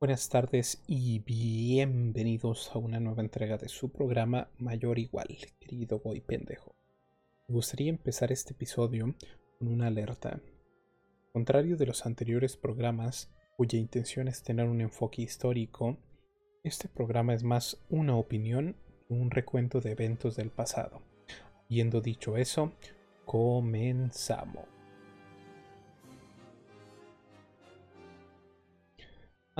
Buenas tardes y bienvenidos a una nueva entrega de su programa Mayor Igual, querido Boy Pendejo. Me gustaría empezar este episodio con una alerta. Contrario de los anteriores programas, cuya intención es tener un enfoque histórico, este programa es más una opinión que un recuento de eventos del pasado. Habiendo dicho eso, comenzamos.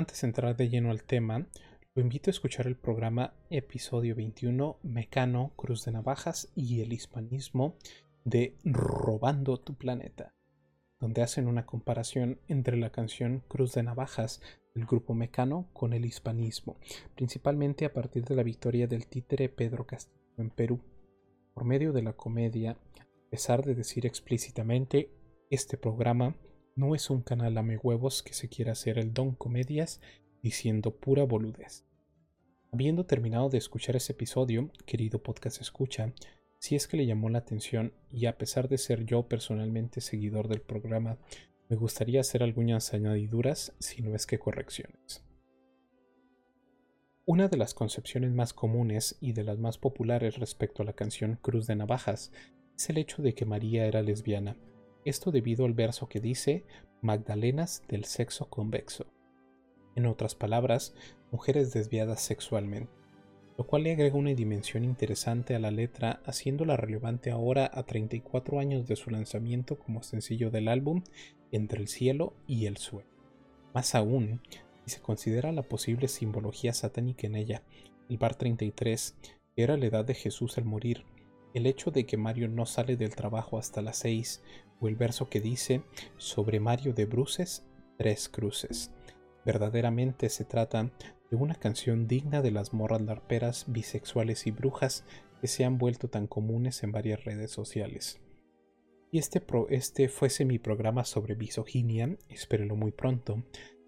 Antes de entrar de lleno al tema, lo invito a escuchar el programa episodio 21 Mecano, Cruz de Navajas y el hispanismo de Robando tu Planeta, donde hacen una comparación entre la canción Cruz de Navajas del grupo Mecano con el hispanismo, principalmente a partir de la victoria del títere Pedro Castillo en Perú. Por medio de la comedia, a pesar de decir explícitamente, este programa no es un canal huevos que se quiera hacer el don comedias diciendo pura boludez. Habiendo terminado de escuchar ese episodio, querido podcast escucha, si es que le llamó la atención y a pesar de ser yo personalmente seguidor del programa, me gustaría hacer algunas añadiduras, si no es que correcciones. Una de las concepciones más comunes y de las más populares respecto a la canción Cruz de Navajas es el hecho de que María era lesbiana, esto debido al verso que dice Magdalenas del sexo convexo. En otras palabras, mujeres desviadas sexualmente, lo cual le agrega una dimensión interesante a la letra, haciéndola relevante ahora a 34 años de su lanzamiento como sencillo del álbum Entre el cielo y el suelo. Más aún, si se considera la posible simbología satánica en ella, el bar 33, que era la edad de Jesús al morir, el hecho de que Mario no sale del trabajo hasta las 6, o el verso que dice sobre Mario de Bruces, tres cruces. Verdaderamente se trata de una canción digna de las morras larperas, bisexuales y brujas que se han vuelto tan comunes en varias redes sociales. Y este, este fuese mi programa sobre misoginia, espérelo muy pronto,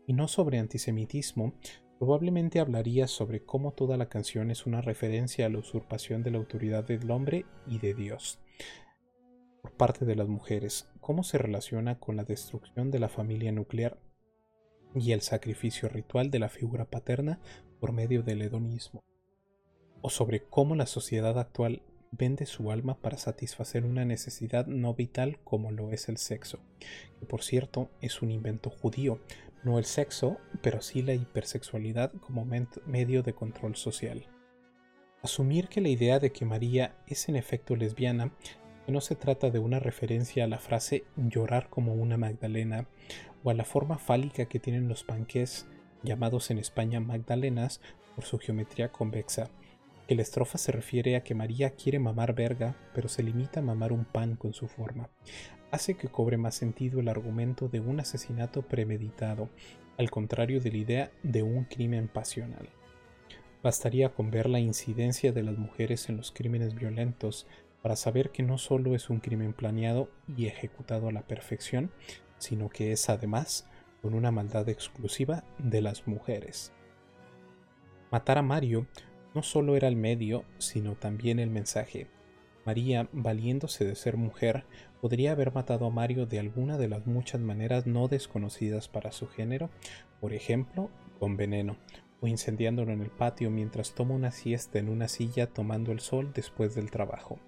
y no sobre antisemitismo, probablemente hablaría sobre cómo toda la canción es una referencia a la usurpación de la autoridad del hombre y de Dios por parte de las mujeres, cómo se relaciona con la destrucción de la familia nuclear y el sacrificio ritual de la figura paterna por medio del hedonismo, o sobre cómo la sociedad actual vende su alma para satisfacer una necesidad no vital como lo es el sexo, que por cierto es un invento judío, no el sexo, pero sí la hipersexualidad como medio de control social. Asumir que la idea de que María es en efecto lesbiana, no se trata de una referencia a la frase llorar como una Magdalena o a la forma fálica que tienen los panqués, llamados en España Magdalenas por su geometría convexa, que la estrofa se refiere a que María quiere mamar verga, pero se limita a mamar un pan con su forma hace que cobre más sentido el argumento de un asesinato premeditado, al contrario de la idea de un crimen pasional. Bastaría con ver la incidencia de las mujeres en los crímenes violentos para saber que no solo es un crimen planeado y ejecutado a la perfección, sino que es además con una maldad exclusiva de las mujeres. Matar a Mario no solo era el medio, sino también el mensaje. María, valiéndose de ser mujer, podría haber matado a Mario de alguna de las muchas maneras no desconocidas para su género, por ejemplo, con veneno, o incendiándolo en el patio mientras toma una siesta en una silla tomando el sol después del trabajo.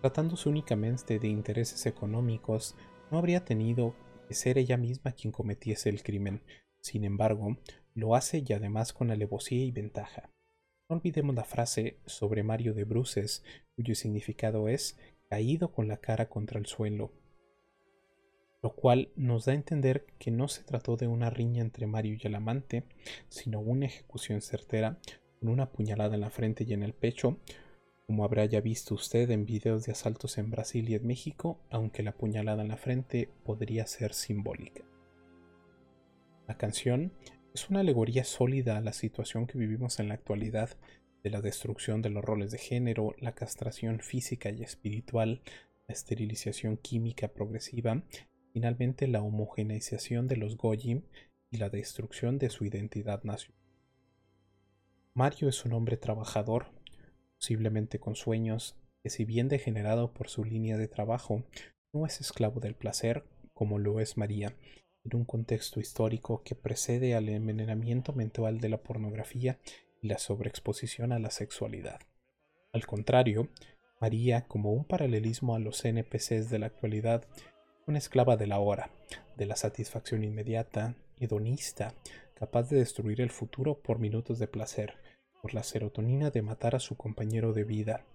Tratándose únicamente de intereses económicos, no habría tenido que ser ella misma quien cometiese el crimen. Sin embargo, lo hace y además con alevosía y ventaja. No olvidemos la frase sobre Mario de Bruces, cuyo significado es caído con la cara contra el suelo, lo cual nos da a entender que no se trató de una riña entre Mario y el amante, sino una ejecución certera con una puñalada en la frente y en el pecho, como habrá ya visto usted en videos de asaltos en Brasil y en México, aunque la puñalada en la frente podría ser simbólica. La canción es una alegoría sólida a la situación que vivimos en la actualidad de la destrucción de los roles de género, la castración física y espiritual, la esterilización química progresiva, finalmente la homogeneización de los Goyim y la destrucción de su identidad nacional. Mario es un hombre trabajador, posiblemente con sueños, que si bien degenerado por su línea de trabajo, no es esclavo del placer como lo es María, en un contexto histórico que precede al envenenamiento mental de la pornografía la sobreexposición a la sexualidad. Al contrario, María, como un paralelismo a los NPCs de la actualidad, una esclava de la hora, de la satisfacción inmediata, hedonista, capaz de destruir el futuro por minutos de placer, por la serotonina de matar a su compañero de vida.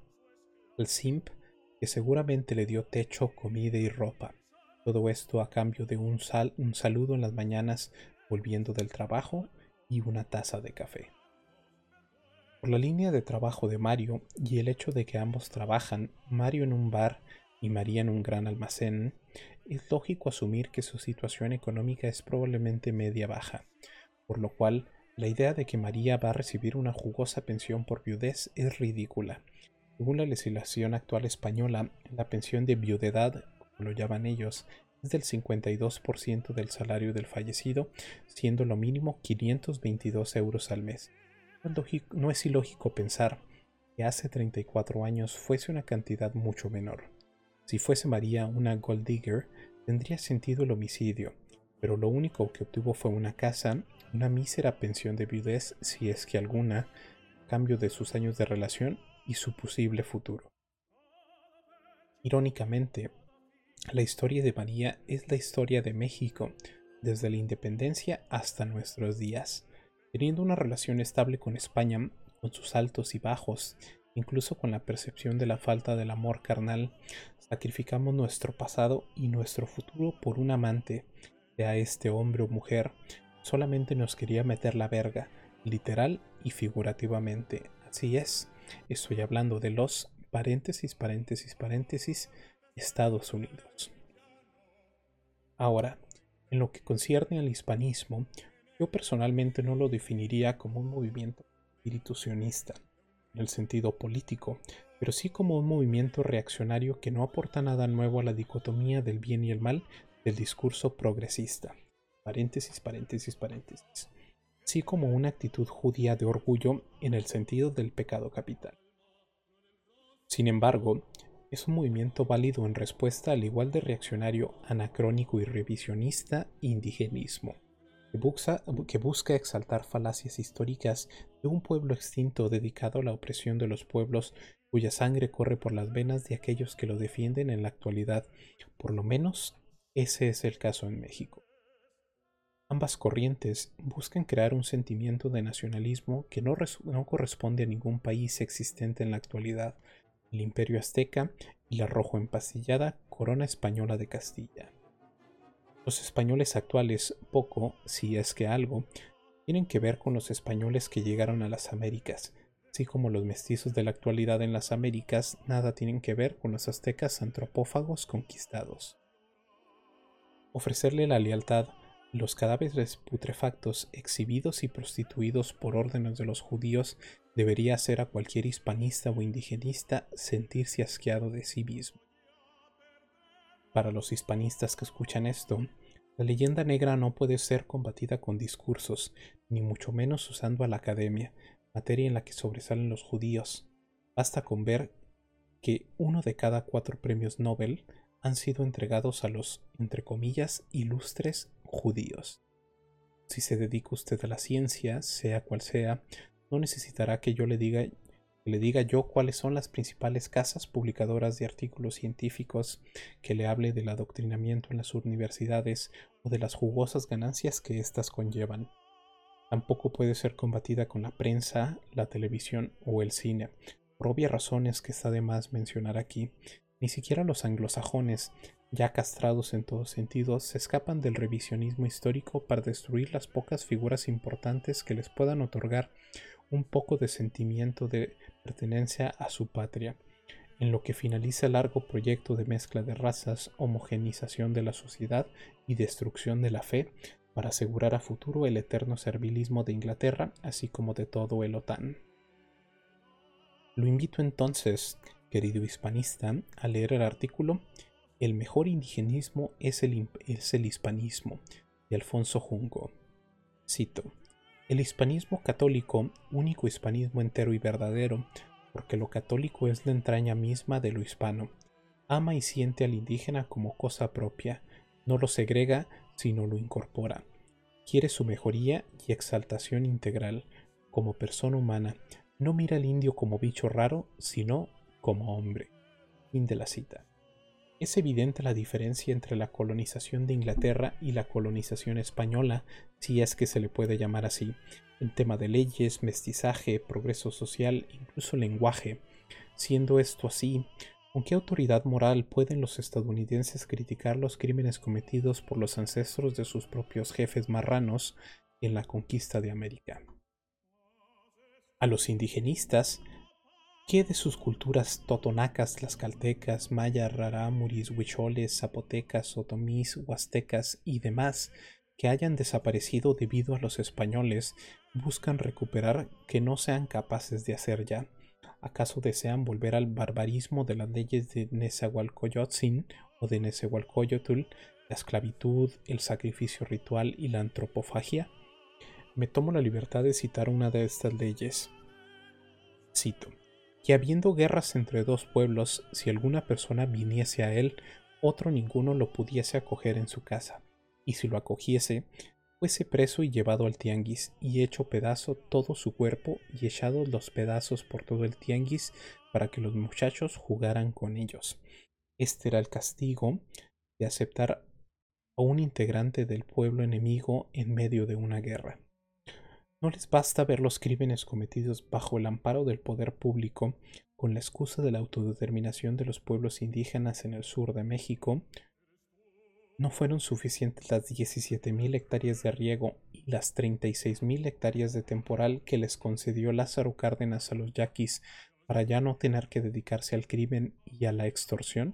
El simp, que seguramente le dio techo, comida y ropa. Todo esto a cambio de un, sal, un saludo en las mañanas volviendo del trabajo y una taza de café. Por la línea de trabajo de Mario y el hecho de que ambos trabajan, Mario en un bar y María en un gran almacén, es lógico asumir que su situación económica es probablemente media baja, por lo cual la idea de que María va a recibir una jugosa pensión por viudez es ridícula. Según la legislación actual española, la pensión de viudedad, como lo llaman ellos, es del 52% del salario del fallecido, siendo lo mínimo 522 euros al mes. No es ilógico pensar que hace 34 años fuese una cantidad mucho menor. Si fuese María una gold digger, tendría sentido el homicidio, pero lo único que obtuvo fue una casa, una mísera pensión de viudez, si es que alguna, cambio de sus años de relación y su posible futuro. Irónicamente, la historia de María es la historia de México, desde la independencia hasta nuestros días teniendo una relación estable con España, con sus altos y bajos, incluso con la percepción de la falta del amor carnal, sacrificamos nuestro pasado y nuestro futuro por un amante, a este hombre o mujer solamente nos quería meter la verga, literal y figurativamente. Así es, estoy hablando de los paréntesis, paréntesis, paréntesis, Estados Unidos. Ahora, en lo que concierne al hispanismo, yo personalmente no lo definiría como un movimiento espiritucionista en el sentido político, pero sí como un movimiento reaccionario que no aporta nada nuevo a la dicotomía del bien y el mal del discurso progresista. Paréntesis, paréntesis, paréntesis. Así como una actitud judía de orgullo en el sentido del pecado capital. Sin embargo, es un movimiento válido en respuesta al igual de reaccionario, anacrónico y revisionista indigenismo que busca, exaltar falacias históricas de un pueblo extinto dedicado a la opresión de los pueblos cuya sangre corre por las venas de aquellos que lo defienden en la actualidad. Por lo menos ese es el caso en México. Ambas corrientes buscan crear un sentimiento de nacionalismo que no, no, corresponde a ningún país existente en la actualidad, el imperio azteca y la rojo empastillada corona española de Castilla. Los españoles actuales poco, si es que algo, tienen que ver con los españoles que llegaron a las Américas, así como los mestizos de la actualidad en las Américas nada tienen que ver con los aztecas antropófagos conquistados. Ofrecerle la lealtad los cadáveres putrefactos exhibidos y prostituidos por órdenes de los judíos debería hacer a cualquier hispanista o indigenista sentirse asqueado de sí mismo. Para los hispanistas que escuchan esto, la leyenda negra no puede ser combatida con discursos, ni mucho menos usando a la academia, materia en la que sobresalen los judíos. Basta con ver que uno de cada cuatro premios Nobel han sido entregados a los, entre comillas, ilustres judíos. Si se dedica usted a la ciencia, sea cual sea, no necesitará que yo le diga le diga yo cuáles son las principales casas publicadoras de artículos científicos, que le hable del adoctrinamiento en las universidades o de las jugosas ganancias que éstas conllevan. Tampoco puede ser combatida con la prensa, la televisión o el cine, por obvias razones que está de más mencionar aquí. Ni siquiera los anglosajones, ya castrados en todos sentidos, se escapan del revisionismo histórico para destruir las pocas figuras importantes que les puedan otorgar un poco de sentimiento de pertenencia a su patria, en lo que finaliza el largo proyecto de mezcla de razas, homogenización de la sociedad y destrucción de la fe para asegurar a futuro el eterno servilismo de Inglaterra, así como de todo el OTAN. Lo invito entonces, querido hispanista, a leer el artículo El mejor indigenismo es el, es el hispanismo, de Alfonso Jungo. Cito. El hispanismo católico, único hispanismo entero y verdadero, porque lo católico es la entraña misma de lo hispano, ama y siente al indígena como cosa propia, no lo segrega, sino lo incorpora. Quiere su mejoría y exaltación integral como persona humana. No mira al indio como bicho raro, sino como hombre. Fin de la cita. Es evidente la diferencia entre la colonización de Inglaterra y la colonización española, si es que se le puede llamar así, en tema de leyes, mestizaje, progreso social, incluso lenguaje. Siendo esto así, ¿con qué autoridad moral pueden los estadounidenses criticar los crímenes cometidos por los ancestros de sus propios jefes marranos en la conquista de América? A los indigenistas ¿Qué de sus culturas totonacas, tlaxcaltecas, mayas, rarámuris, huicholes, zapotecas, otomís, huastecas y demás que hayan desaparecido debido a los españoles buscan recuperar que no sean capaces de hacer ya? ¿Acaso desean volver al barbarismo de las leyes de Nezahualcóyotzin o de Nezahualcóyotl, la esclavitud, el sacrificio ritual y la antropofagia? Me tomo la libertad de citar una de estas leyes. Cito que habiendo guerras entre dos pueblos, si alguna persona viniese a él, otro ninguno lo pudiese acoger en su casa, y si lo acogiese, fuese preso y llevado al tianguis, y hecho pedazo todo su cuerpo, y echados los pedazos por todo el tianguis, para que los muchachos jugaran con ellos. Este era el castigo de aceptar a un integrante del pueblo enemigo en medio de una guerra. No les basta ver los crímenes cometidos bajo el amparo del poder público con la excusa de la autodeterminación de los pueblos indígenas en el sur de México. No fueron suficientes las 17.000 hectáreas de riego y las 36.000 hectáreas de temporal que les concedió Lázaro Cárdenas a los yaquis para ya no tener que dedicarse al crimen y a la extorsión.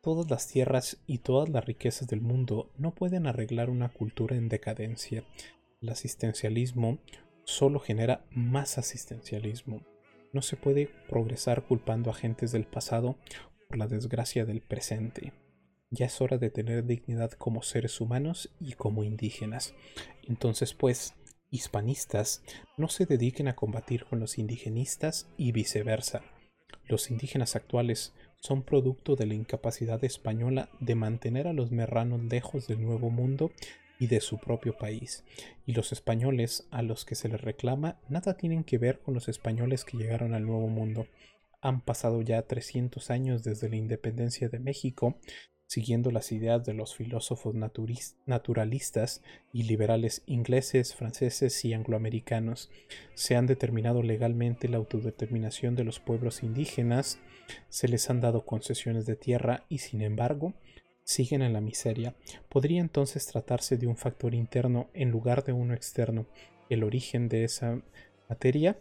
Todas las tierras y todas las riquezas del mundo no pueden arreglar una cultura en decadencia, el asistencialismo solo genera más asistencialismo. No se puede progresar culpando a gentes del pasado por la desgracia del presente. Ya es hora de tener dignidad como seres humanos y como indígenas. Entonces, pues, hispanistas no se dediquen a combatir con los indigenistas y viceversa. Los indígenas actuales son producto de la incapacidad española de mantener a los merranos lejos del Nuevo Mundo y de su propio país. Y los españoles a los que se les reclama nada tienen que ver con los españoles que llegaron al Nuevo Mundo. Han pasado ya 300 años desde la independencia de México, siguiendo las ideas de los filósofos naturalistas y liberales ingleses, franceses y angloamericanos. Se han determinado legalmente la autodeterminación de los pueblos indígenas, se les han dado concesiones de tierra y sin embargo siguen en la miseria. Podría entonces tratarse de un factor interno en lugar de uno externo, el origen de esa materia.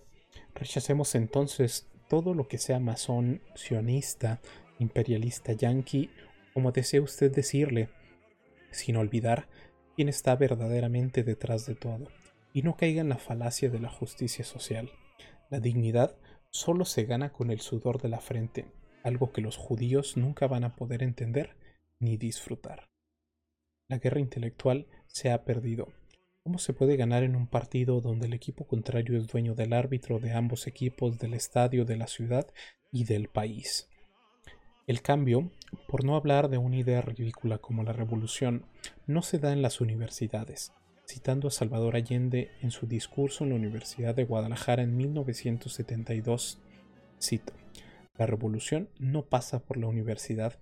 Rechacemos entonces todo lo que sea masón, sionista, imperialista yanqui, como desee usted decirle, sin olvidar quién está verdaderamente detrás de todo, y no caiga en la falacia de la justicia social. La dignidad solo se gana con el sudor de la frente, algo que los judíos nunca van a poder entender ni disfrutar. La guerra intelectual se ha perdido. ¿Cómo se puede ganar en un partido donde el equipo contrario es dueño del árbitro de ambos equipos, del estadio, de la ciudad y del país? El cambio, por no hablar de una idea ridícula como la revolución, no se da en las universidades. Citando a Salvador Allende en su discurso en la Universidad de Guadalajara en 1972, cito, La revolución no pasa por la universidad,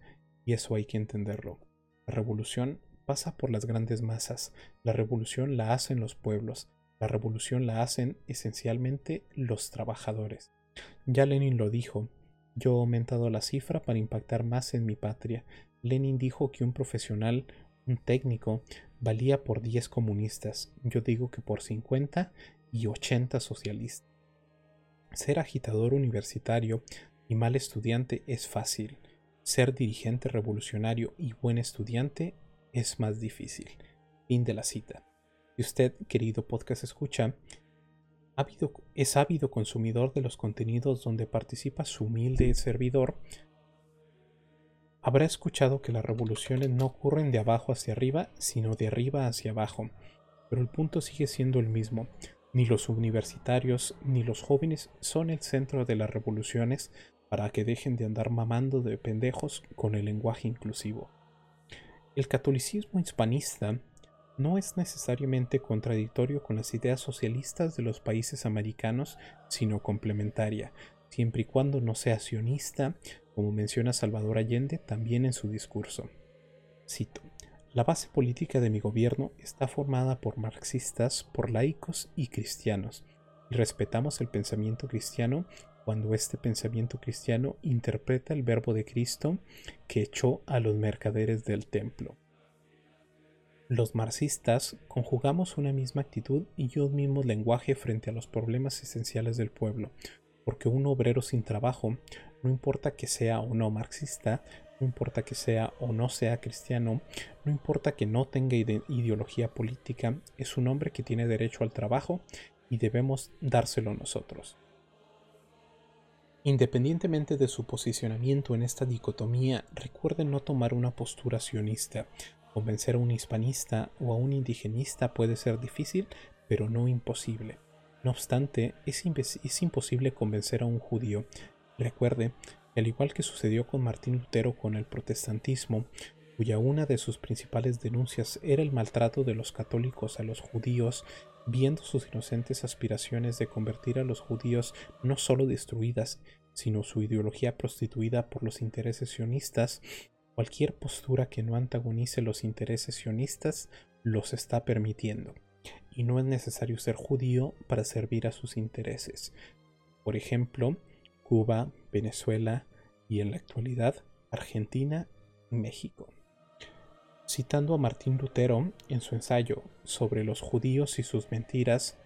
y eso hay que entenderlo. La revolución pasa por las grandes masas, la revolución la hacen los pueblos, la revolución la hacen esencialmente los trabajadores. Ya Lenin lo dijo, yo he aumentado la cifra para impactar más en mi patria. Lenin dijo que un profesional, un técnico, valía por 10 comunistas, yo digo que por 50 y 80 socialistas. Ser agitador universitario y mal estudiante es fácil. Ser dirigente revolucionario y buen estudiante es más difícil. Fin de la cita. Y usted, querido podcast escucha, es ávido consumidor de los contenidos donde participa su humilde servidor, habrá escuchado que las revoluciones no ocurren de abajo hacia arriba, sino de arriba hacia abajo. Pero el punto sigue siendo el mismo. Ni los universitarios ni los jóvenes son el centro de las revoluciones, para que dejen de andar mamando de pendejos con el lenguaje inclusivo. El catolicismo hispanista no es necesariamente contradictorio con las ideas socialistas de los países americanos, sino complementaria, siempre y cuando no sea sionista, como menciona Salvador Allende también en su discurso. Cito, la base política de mi gobierno está formada por marxistas, por laicos y cristianos, y respetamos el pensamiento cristiano cuando este pensamiento cristiano interpreta el verbo de Cristo que echó a los mercaderes del templo. Los marxistas conjugamos una misma actitud y un mismo lenguaje frente a los problemas esenciales del pueblo, porque un obrero sin trabajo, no importa que sea o no marxista, no importa que sea o no sea cristiano, no importa que no tenga ideología política, es un hombre que tiene derecho al trabajo y debemos dárselo nosotros. Independientemente de su posicionamiento en esta dicotomía, recuerden no tomar una postura sionista, Convencer a un hispanista o a un indigenista puede ser difícil, pero no imposible. No obstante, es, es imposible convencer a un judío. Recuerde, al igual que sucedió con Martín Lutero con el protestantismo, cuya una de sus principales denuncias era el maltrato de los católicos a los judíos, viendo sus inocentes aspiraciones de convertir a los judíos no solo destruidas, sino su ideología prostituida por los intereses sionistas, Cualquier postura que no antagonice los intereses sionistas los está permitiendo, y no es necesario ser judío para servir a sus intereses. Por ejemplo, Cuba, Venezuela y en la actualidad Argentina y México. Citando a Martín Lutero en su ensayo sobre los judíos y sus mentiras,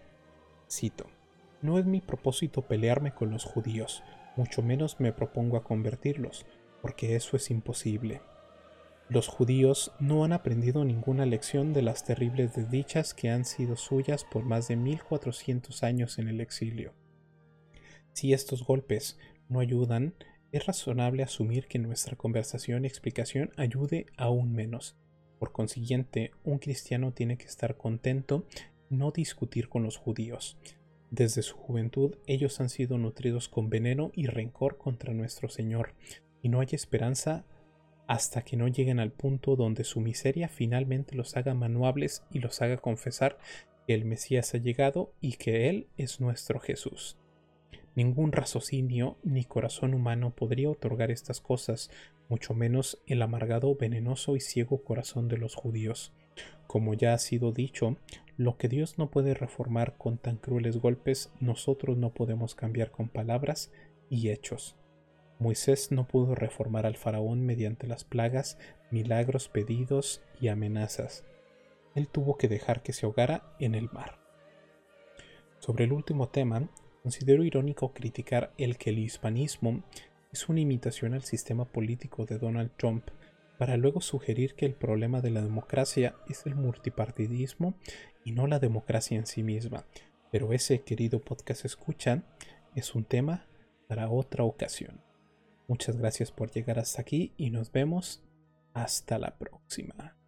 cito, No es mi propósito pelearme con los judíos, mucho menos me propongo a convertirlos, porque eso es imposible. Los judíos no han aprendido ninguna lección de las terribles desdichas que han sido suyas por más de 1400 años en el exilio. Si estos golpes no ayudan, es razonable asumir que nuestra conversación y explicación ayude aún menos. Por consiguiente, un cristiano tiene que estar contento no discutir con los judíos. Desde su juventud ellos han sido nutridos con veneno y rencor contra nuestro Señor, y no hay esperanza hasta que no lleguen al punto donde su miseria finalmente los haga manuables y los haga confesar que el Mesías ha llegado y que Él es nuestro Jesús. Ningún raciocinio ni corazón humano podría otorgar estas cosas, mucho menos el amargado, venenoso y ciego corazón de los judíos. Como ya ha sido dicho, lo que Dios no puede reformar con tan crueles golpes, nosotros no podemos cambiar con palabras y hechos. Moisés no pudo reformar al faraón mediante las plagas, milagros pedidos y amenazas. Él tuvo que dejar que se ahogara en el mar. Sobre el último tema, considero irónico criticar el que el hispanismo es una imitación al sistema político de Donald Trump, para luego sugerir que el problema de la democracia es el multipartidismo y no la democracia en sí misma. Pero ese querido podcast escucha es un tema para otra ocasión. Muchas gracias por llegar hasta aquí y nos vemos hasta la próxima.